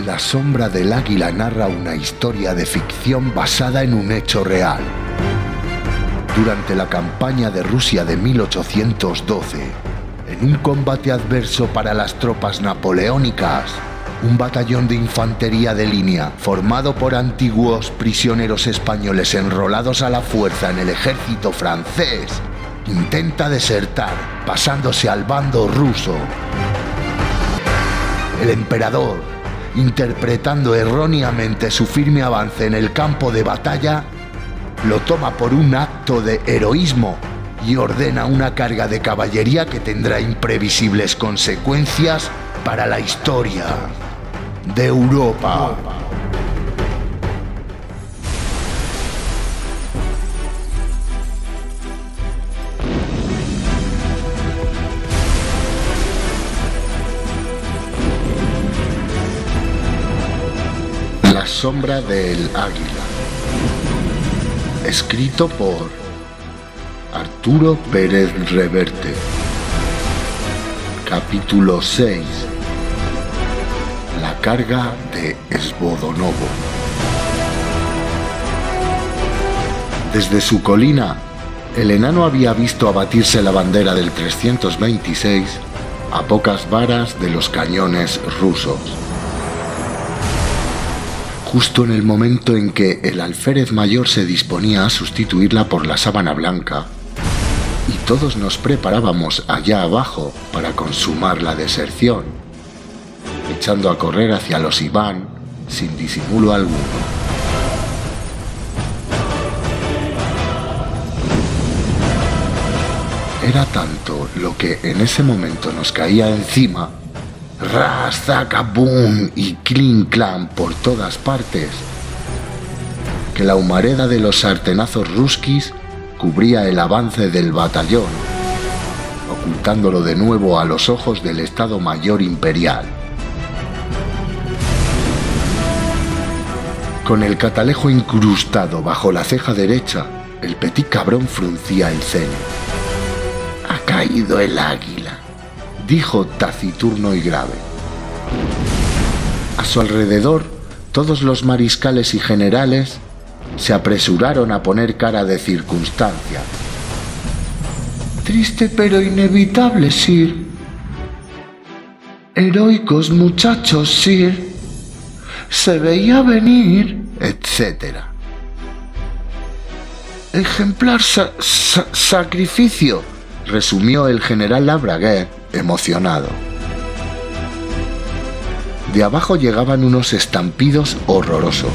La sombra del águila narra una historia de ficción basada en un hecho real. Durante la campaña de Rusia de 1812, en un combate adverso para las tropas napoleónicas, un batallón de infantería de línea formado por antiguos prisioneros españoles enrolados a la fuerza en el ejército francés intenta desertar pasándose al bando ruso. El emperador, interpretando erróneamente su firme avance en el campo de batalla, lo toma por un acto de heroísmo y ordena una carga de caballería que tendrá imprevisibles consecuencias para la historia de Europa. Sombra del águila. Escrito por Arturo Pérez Reverte. Capítulo 6. La carga de Esbodonovo. Desde su colina, el enano había visto abatirse la bandera del 326 a pocas varas de los cañones rusos justo en el momento en que el alférez mayor se disponía a sustituirla por la sábana blanca, y todos nos preparábamos allá abajo para consumar la deserción, echando a correr hacia los Iván sin disimulo alguno. Era tanto lo que en ese momento nos caía encima boom y clink clan por todas partes, que la humareda de los sartenazos ruskis cubría el avance del batallón, ocultándolo de nuevo a los ojos del Estado Mayor Imperial. Con el catalejo incrustado bajo la ceja derecha, el petit cabrón fruncía el ceño. Ha caído el águila dijo taciturno y grave. A su alrededor, todos los mariscales y generales se apresuraron a poner cara de circunstancia. Triste pero inevitable, Sir. Heroicos muchachos, Sir. Se veía venir, etc. Ejemplar sacrificio, resumió el general Labraguet emocionado. De abajo llegaban unos estampidos horrorosos.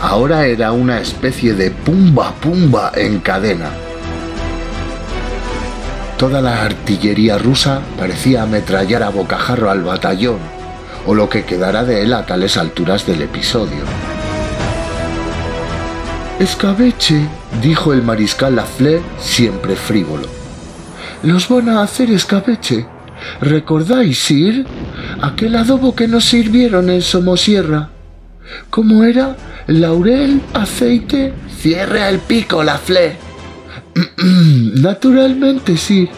Ahora era una especie de pumba pumba en cadena. Toda la artillería rusa parecía ametrallar a bocajarro al batallón, o lo que quedara de él a tales alturas del episodio. Escabeche, dijo el mariscal Lafleur, siempre frívolo. Los van a hacer escabeche. ¿Recordáis, Sir? Aquel adobo que nos sirvieron en Somosierra. ¿Cómo era? Laurel, aceite. Cierre el pico, Lafleur. Naturalmente, Sir.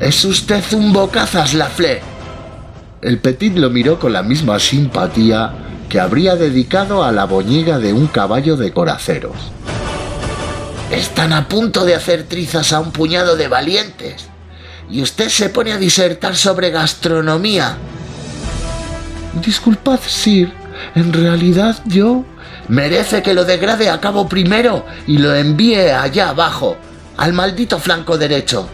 Es usted un bocazas, Lafleur. El Petit lo miró con la misma simpatía que habría dedicado a la boñiga de un caballo de coraceros. Están a punto de hacer trizas a un puñado de valientes. Y usted se pone a disertar sobre gastronomía. Disculpad, Sir. En realidad yo... Merece que lo degrade a cabo primero y lo envíe allá abajo, al maldito flanco derecho.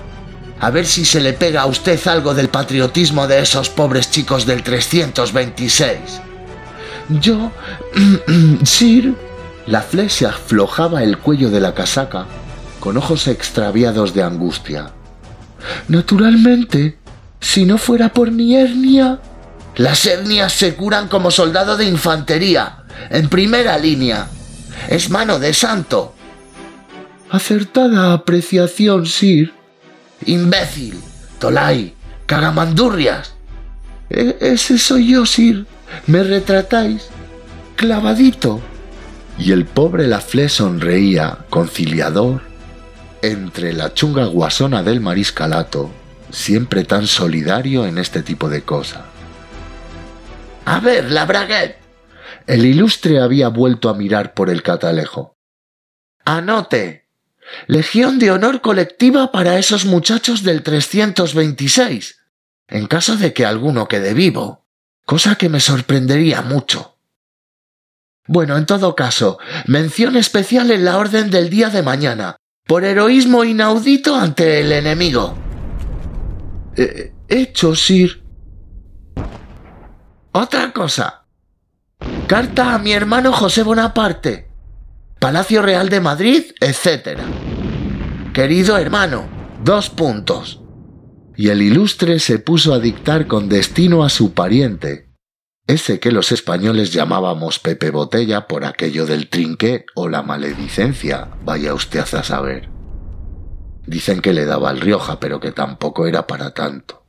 A ver si se le pega a usted algo del patriotismo de esos pobres chicos del 326. Yo, Sir, la flecha aflojaba el cuello de la casaca con ojos extraviados de angustia. Naturalmente, si no fuera por mi hernia... Las hernias se curan como soldado de infantería, en primera línea. Es mano de santo. Acertada apreciación, Sir. Imbécil, Tolai, cagamandurrias. E ese soy yo, Sir. ¿Me retratáis? Clavadito. Y el pobre Laflé sonreía, conciliador, entre la chunga guasona del mariscalato, siempre tan solidario en este tipo de cosas. A ver, la braguet. El ilustre había vuelto a mirar por el catalejo. Anote. Legión de honor colectiva para esos muchachos del 326, en caso de que alguno quede vivo, cosa que me sorprendería mucho. Bueno, en todo caso, mención especial en la orden del día de mañana, por heroísmo inaudito ante el enemigo. Eh, hecho, Sir. Otra cosa. Carta a mi hermano José Bonaparte. Palacio Real de Madrid, etc. Querido hermano, dos puntos. Y el ilustre se puso a dictar con destino a su pariente, ese que los españoles llamábamos Pepe Botella por aquello del trinque o la maledicencia, vaya usted a saber. Dicen que le daba al Rioja, pero que tampoco era para tanto.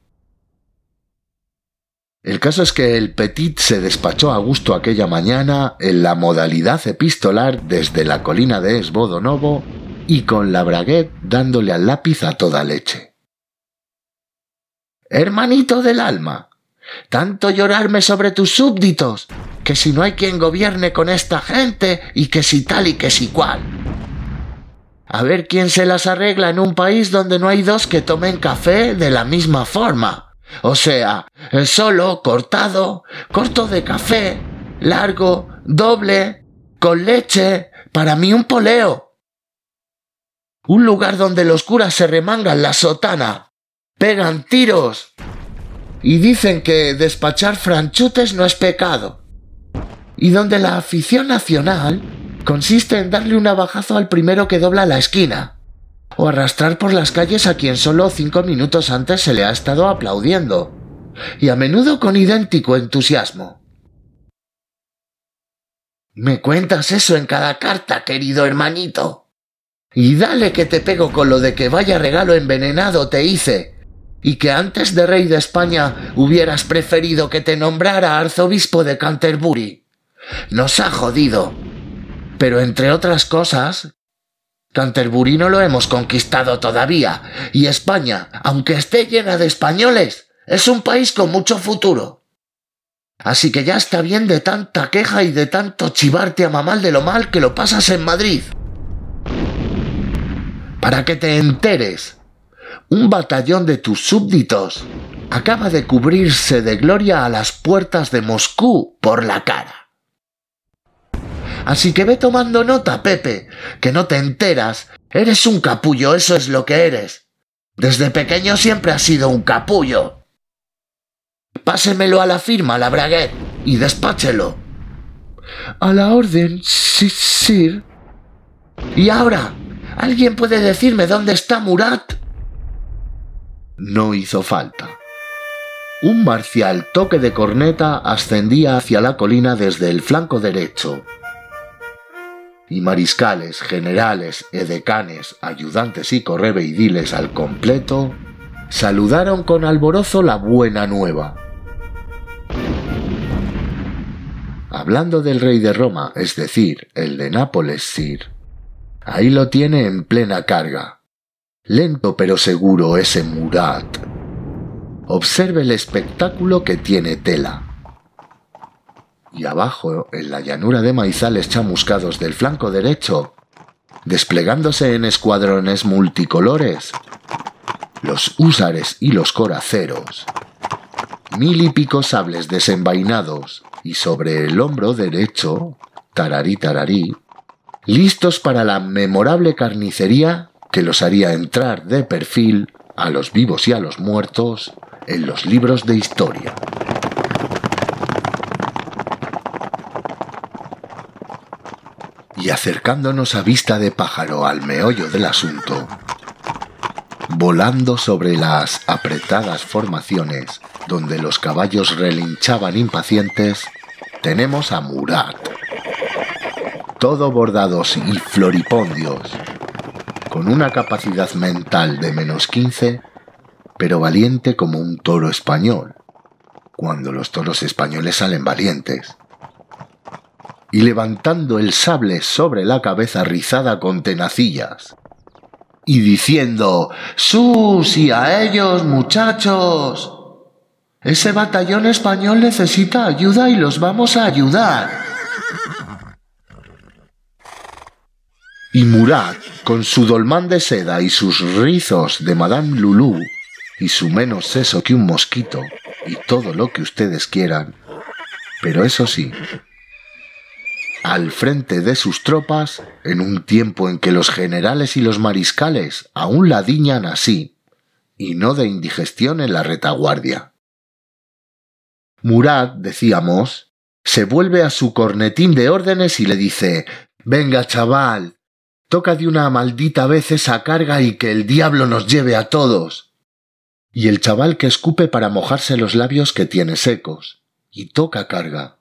El caso es que el Petit se despachó a gusto aquella mañana en la modalidad epistolar desde la colina de Esbodonovo y con la braguet dándole al lápiz a toda leche. Hermanito del alma, tanto llorarme sobre tus súbditos, que si no hay quien gobierne con esta gente y que si tal y que si cual. A ver quién se las arregla en un país donde no hay dos que tomen café de la misma forma. O sea, solo, cortado, corto de café, largo, doble, con leche, para mí un poleo. Un lugar donde los curas se remangan la sotana, pegan tiros, y dicen que despachar franchutes no es pecado. Y donde la afición nacional consiste en darle un abajazo al primero que dobla la esquina, o arrastrar por las calles a quien solo cinco minutos antes se le ha estado aplaudiendo, y a menudo con idéntico entusiasmo. Me cuentas eso en cada carta, querido hermanito. Y dale que te pego con lo de que vaya regalo envenenado te hice, y que antes de rey de España hubieras preferido que te nombrara arzobispo de Canterbury. Nos ha jodido. Pero entre otras cosas, Canterbury no lo hemos conquistado todavía, y España, aunque esté llena de españoles, es un país con mucho futuro. Así que ya está bien de tanta queja y de tanto chivarte a mamal de lo mal que lo pasas en Madrid. Para que te enteres un batallón de tus súbditos acaba de cubrirse de gloria a las puertas de Moscú por la cara. Así que ve tomando nota, Pepe, que no te enteras. Eres un capullo, eso es lo que eres. Desde pequeño siempre has sido un capullo. Pásemelo a la firma, la braguet, y despáchelo. A la orden, sí, sir. Y ahora, ¿alguien puede decirme dónde está Murat? No hizo falta. Un marcial toque de corneta ascendía hacia la colina desde el flanco derecho, y mariscales, generales, edecanes, ayudantes y correveidiles al completo saludaron con alborozo la buena nueva. Hablando del rey de Roma, es decir, el de Nápoles, Sir, ahí lo tiene en plena carga, Lento pero seguro ese Murat. Observe el espectáculo que tiene tela. Y abajo, en la llanura de maizales chamuscados del flanco derecho, desplegándose en escuadrones multicolores, los húsares y los coraceros, mil y pico sables desenvainados, y sobre el hombro derecho, tararí tararí, listos para la memorable carnicería que los haría entrar de perfil a los vivos y a los muertos en los libros de historia. Y acercándonos a vista de pájaro al meollo del asunto, volando sobre las apretadas formaciones donde los caballos relinchaban impacientes, tenemos a Murat. Todo bordados y floripondios, con una capacidad mental de menos 15, pero valiente como un toro español, cuando los toros españoles salen valientes. Y levantando el sable sobre la cabeza rizada con tenacillas, y diciendo ¡Sus y a ellos, muchachos! Ese batallón español necesita ayuda y los vamos a ayudar. Y Murat, con su dolmán de seda y sus rizos de Madame Lulú, y su menos seso que un mosquito, y todo lo que ustedes quieran, pero eso sí, al frente de sus tropas en un tiempo en que los generales y los mariscales aún ladiñan así, y no de indigestión en la retaguardia. Murat, decíamos, se vuelve a su cornetín de órdenes y le dice Venga, chaval, toca de una maldita vez esa carga y que el diablo nos lleve a todos. Y el chaval que escupe para mojarse los labios que tiene secos, y toca carga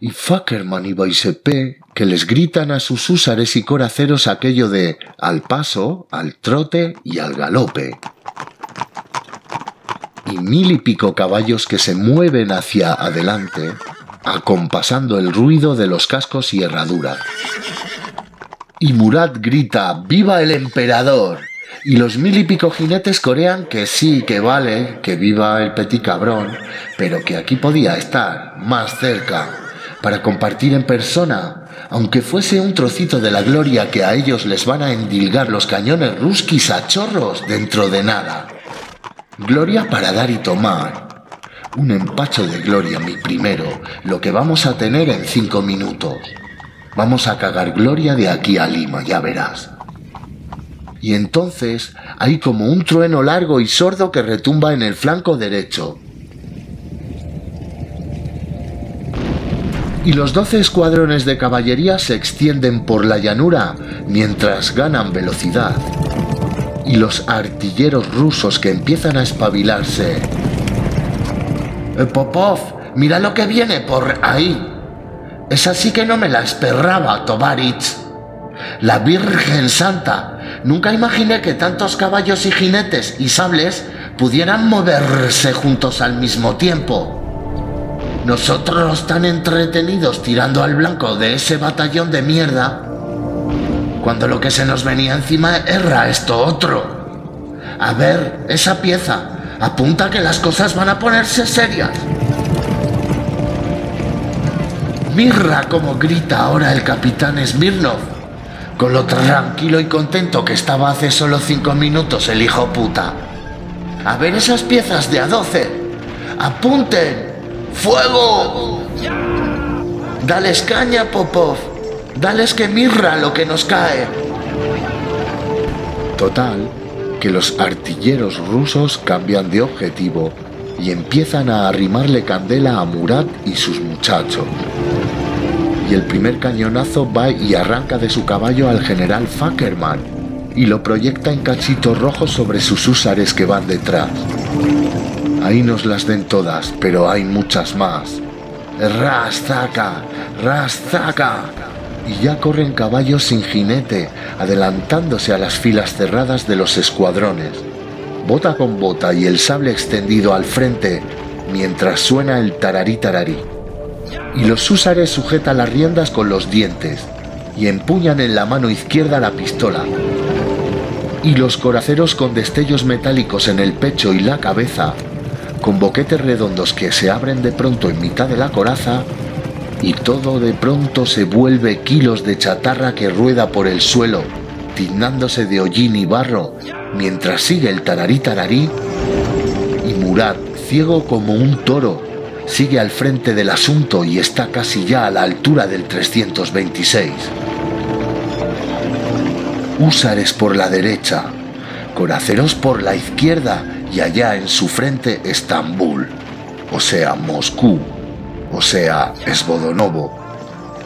y Fackerman y Boisepé que les gritan a sus húsares y coraceros aquello de al paso, al trote y al galope. Y mil y pico caballos que se mueven hacia adelante, acompasando el ruido de los cascos y herraduras. Y Murat grita ¡Viva el emperador! Y los mil y pico jinetes corean que sí, que vale, que viva el petit cabrón, pero que aquí podía estar, más cerca, para compartir en persona, aunque fuese un trocito de la gloria que a ellos les van a endilgar los cañones ruskis a chorros dentro de nada. Gloria para dar y tomar. Un empacho de gloria, mi primero, lo que vamos a tener en cinco minutos. Vamos a cagar gloria de aquí a Lima, ya verás. Y entonces hay como un trueno largo y sordo que retumba en el flanco derecho, y los doce escuadrones de caballería se extienden por la llanura mientras ganan velocidad. Y los artilleros rusos que empiezan a espabilarse. Eh, Popov, mira lo que viene por ahí. Es así que no me la esperaba, Tovarich. La Virgen Santa. Nunca imaginé que tantos caballos y jinetes y sables pudieran moverse juntos al mismo tiempo. Nosotros tan entretenidos tirando al blanco de ese batallón de mierda, cuando lo que se nos venía encima era esto otro. A ver, esa pieza, apunta que las cosas van a ponerse serias. Mirra como grita ahora el capitán Smirnov, con lo tranquilo y contento que estaba hace solo cinco minutos el hijo puta. A ver esas piezas de a doce. Apunten. ¡Fuego! Dales caña, Popov. Dales que mirra lo que nos cae. Total, que los artilleros rusos cambian de objetivo y empiezan a arrimarle candela a Murat y sus muchachos. Y el primer cañonazo va y arranca de su caballo al general Fackerman y lo proyecta en cachitos rojos sobre sus húsares que van detrás. Ahí nos las den todas, pero hay muchas más. ¡Rastaca! ¡Rastaca! Y ya corren caballos sin jinete, adelantándose a las filas cerradas de los escuadrones. Bota con bota y el sable extendido al frente, mientras suena el tararí tararí. Y los húsares sujetan las riendas con los dientes y empuñan en la mano izquierda la pistola. Y los coraceros con destellos metálicos en el pecho y la cabeza con boquetes redondos que se abren de pronto en mitad de la coraza y todo de pronto se vuelve kilos de chatarra que rueda por el suelo, tiznándose de hollín y barro, mientras sigue el tararí tararí y Murat, ciego como un toro, sigue al frente del asunto y está casi ya a la altura del 326. Húsares por la derecha, coraceros por la izquierda y allá en su frente Estambul, o sea, Moscú, o sea, Esbodonovo,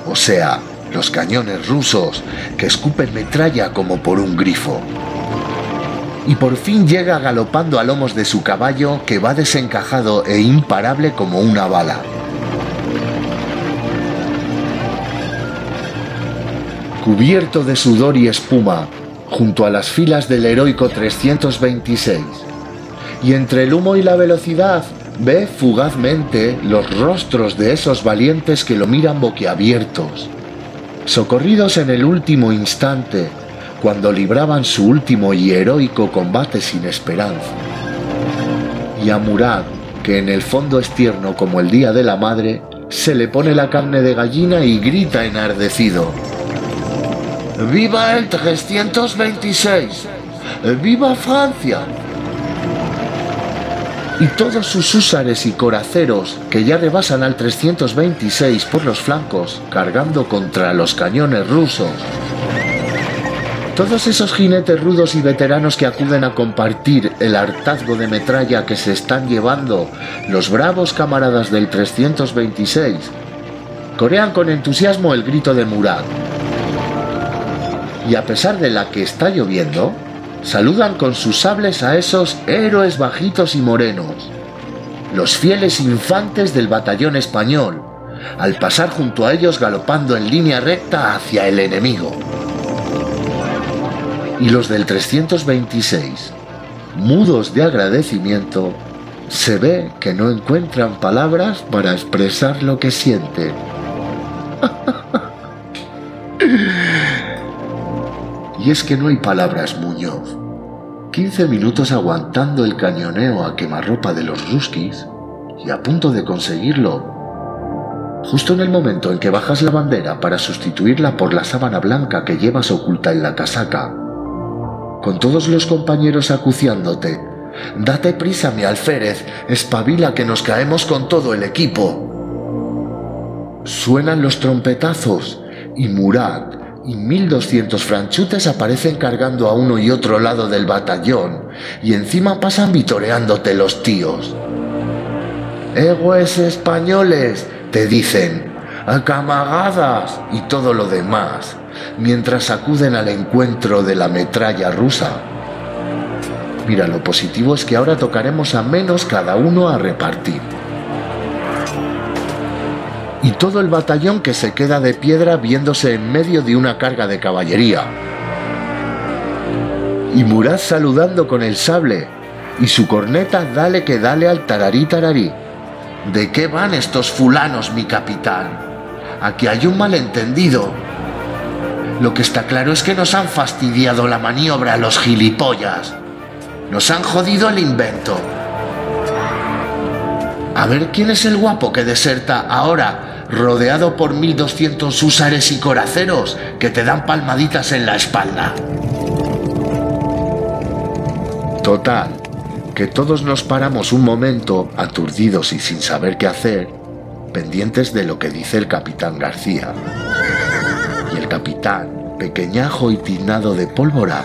o sea, los cañones rusos que escupen metralla como por un grifo. Y por fin llega galopando a lomos de su caballo que va desencajado e imparable como una bala. Cubierto de sudor y espuma, junto a las filas del heroico 326, y entre el humo y la velocidad ve fugazmente los rostros de esos valientes que lo miran boquiabiertos. socorridos en el último instante, cuando libraban su último y heroico combate sin esperanza. Y a Murad, que en el fondo es tierno como el Día de la Madre, se le pone la carne de gallina y grita enardecido. ¡Viva el 326! ¡Viva Francia! Y todos sus húsares y coraceros, que ya rebasan al 326 por los flancos, cargando contra los cañones rusos. Todos esos jinetes rudos y veteranos que acuden a compartir el hartazgo de metralla que se están llevando los bravos camaradas del 326, corean con entusiasmo el grito de Murad. Y a pesar de la que está lloviendo, saludan con sus sables a esos héroes bajitos y morenos, los fieles infantes del batallón español, al pasar junto a ellos galopando en línea recta hacia el enemigo. Y los del 326, mudos de agradecimiento, se ve que no encuentran palabras para expresar lo que sienten. Y es que no hay palabras, Muñoz. 15 minutos aguantando el cañoneo a quemarropa de los ruskis y a punto de conseguirlo. Justo en el momento en que bajas la bandera para sustituirla por la sábana blanca que llevas oculta en la casaca, con todos los compañeros acuciándote, date prisa, mi alférez, espabila que nos caemos con todo el equipo. Suenan los trompetazos y Murat y 1200 franchutes aparecen cargando a uno y otro lado del batallón y encima pasan vitoreándote los tíos. Egues españoles, te dicen, acamagadas y todo lo demás, mientras acuden al encuentro de la metralla rusa. Mira, lo positivo es que ahora tocaremos a menos cada uno a repartir y todo el batallón que se queda de piedra viéndose en medio de una carga de caballería. Y Murad saludando con el sable y su corneta dale que dale al tararí tararí. ¿De qué van estos fulanos, mi capitán? Aquí hay un malentendido. Lo que está claro es que nos han fastidiado la maniobra los gilipollas. Nos han jodido el invento. A ver quién es el guapo que deserta ahora rodeado por 1200 húsares y coraceros que te dan palmaditas en la espalda. Total, que todos nos paramos un momento, aturdidos y sin saber qué hacer, pendientes de lo que dice el capitán García. Y el capitán, pequeñajo y tiznado de pólvora,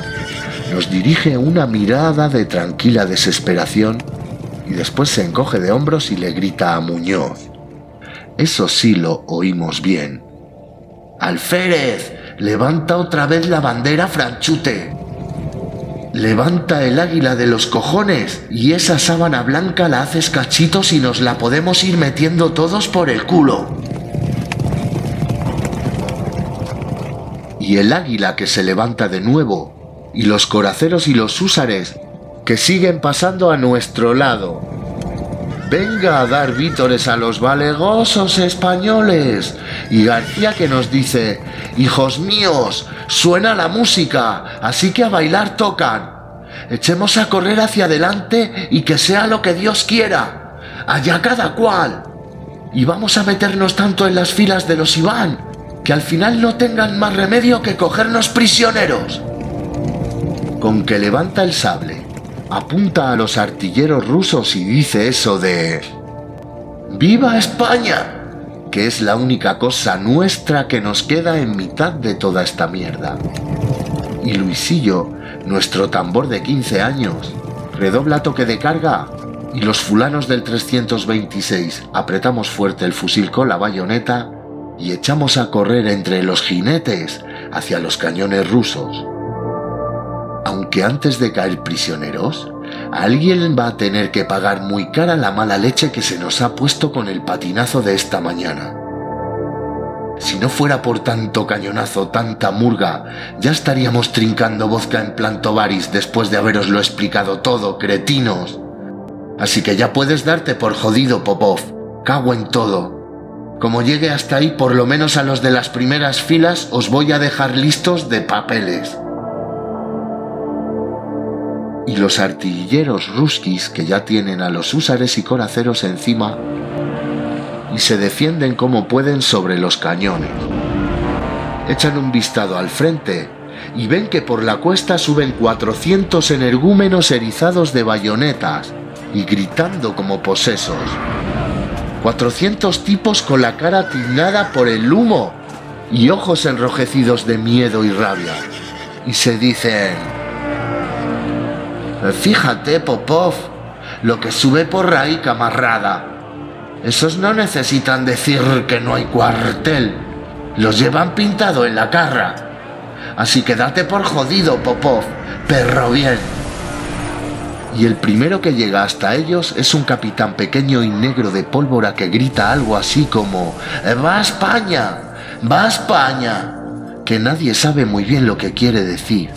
nos dirige una mirada de tranquila desesperación y después se encoge de hombros y le grita a Muñoz. Eso sí lo oímos bien. Alférez, levanta otra vez la bandera franchute. Levanta el águila de los cojones y esa sábana blanca la haces cachitos y nos la podemos ir metiendo todos por el culo. Y el águila que se levanta de nuevo, y los coraceros y los húsares que siguen pasando a nuestro lado venga a dar vítores a los valegosos españoles. Y García que nos dice, hijos míos, suena la música, así que a bailar tocan. Echemos a correr hacia adelante y que sea lo que Dios quiera. Allá cada cual. Y vamos a meternos tanto en las filas de los Iván, que al final no tengan más remedio que cogernos prisioneros. Con que levanta el sable apunta a los artilleros rusos y dice eso de ¡Viva España! que es la única cosa nuestra que nos queda en mitad de toda esta mierda. Y Luisillo, nuestro tambor de 15 años, redobla toque de carga y los fulanos del 326 apretamos fuerte el fusil con la bayoneta y echamos a correr entre los jinetes hacia los cañones rusos aunque antes de caer prisioneros, alguien va a tener que pagar muy cara la mala leche que se nos ha puesto con el patinazo de esta mañana. Si no fuera por tanto cañonazo, tanta murga, ya estaríamos trincando vodka en Plantovaris después de haberoslo explicado todo, cretinos. Así que ya puedes darte por jodido, Popov. Cago en todo. Como llegue hasta ahí, por lo menos a los de las primeras filas os voy a dejar listos de papeles. Y los artilleros ruskis que ya tienen a los húsares y coraceros encima y se defienden como pueden sobre los cañones. Echan un vistado al frente y ven que por la cuesta suben 400 energúmenos erizados de bayonetas y gritando como posesos. 400 tipos con la cara tiznada por el humo y ojos enrojecidos de miedo y rabia. Y se dicen... Fíjate, Popov, lo que sube por ahí, camarada. Esos no necesitan decir que no hay cuartel. Los llevan pintado en la carra. Así que date por jodido, Popov, perro bien. Y el primero que llega hasta ellos es un capitán pequeño y negro de pólvora que grita algo así como ¡Va a España! ¡Va a España! que nadie sabe muy bien lo que quiere decir.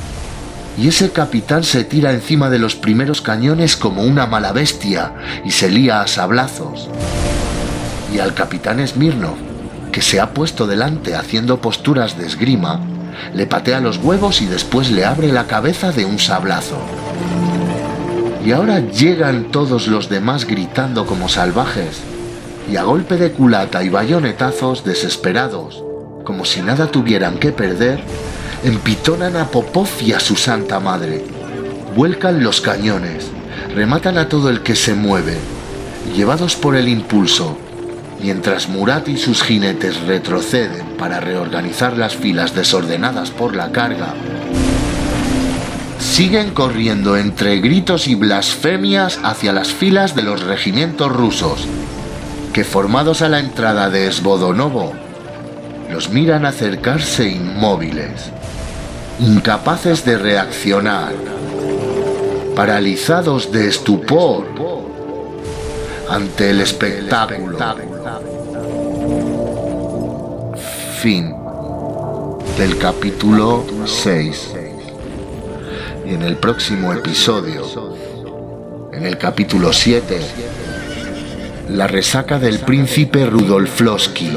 Y ese capitán se tira encima de los primeros cañones como una mala bestia y se lía a sablazos. Y al capitán Smirnov, que se ha puesto delante haciendo posturas de esgrima, le patea los huevos y después le abre la cabeza de un sablazo. Y ahora llegan todos los demás gritando como salvajes, y a golpe de culata y bayonetazos desesperados, como si nada tuvieran que perder, empitonan a Popov y a su santa madre. Vuelcan los cañones, rematan a todo el que se mueve, llevados por el impulso, Mientras Murat y sus jinetes retroceden para reorganizar las filas desordenadas por la carga, siguen corriendo entre gritos y blasfemias hacia las filas de los regimientos rusos, que formados a la entrada de Svodonovo, los miran acercarse inmóviles, incapaces de reaccionar, paralizados de estupor ante el espectáculo. Fin del capítulo 6. Y en el próximo episodio, en el capítulo 7, la resaca del príncipe Rudolflowski.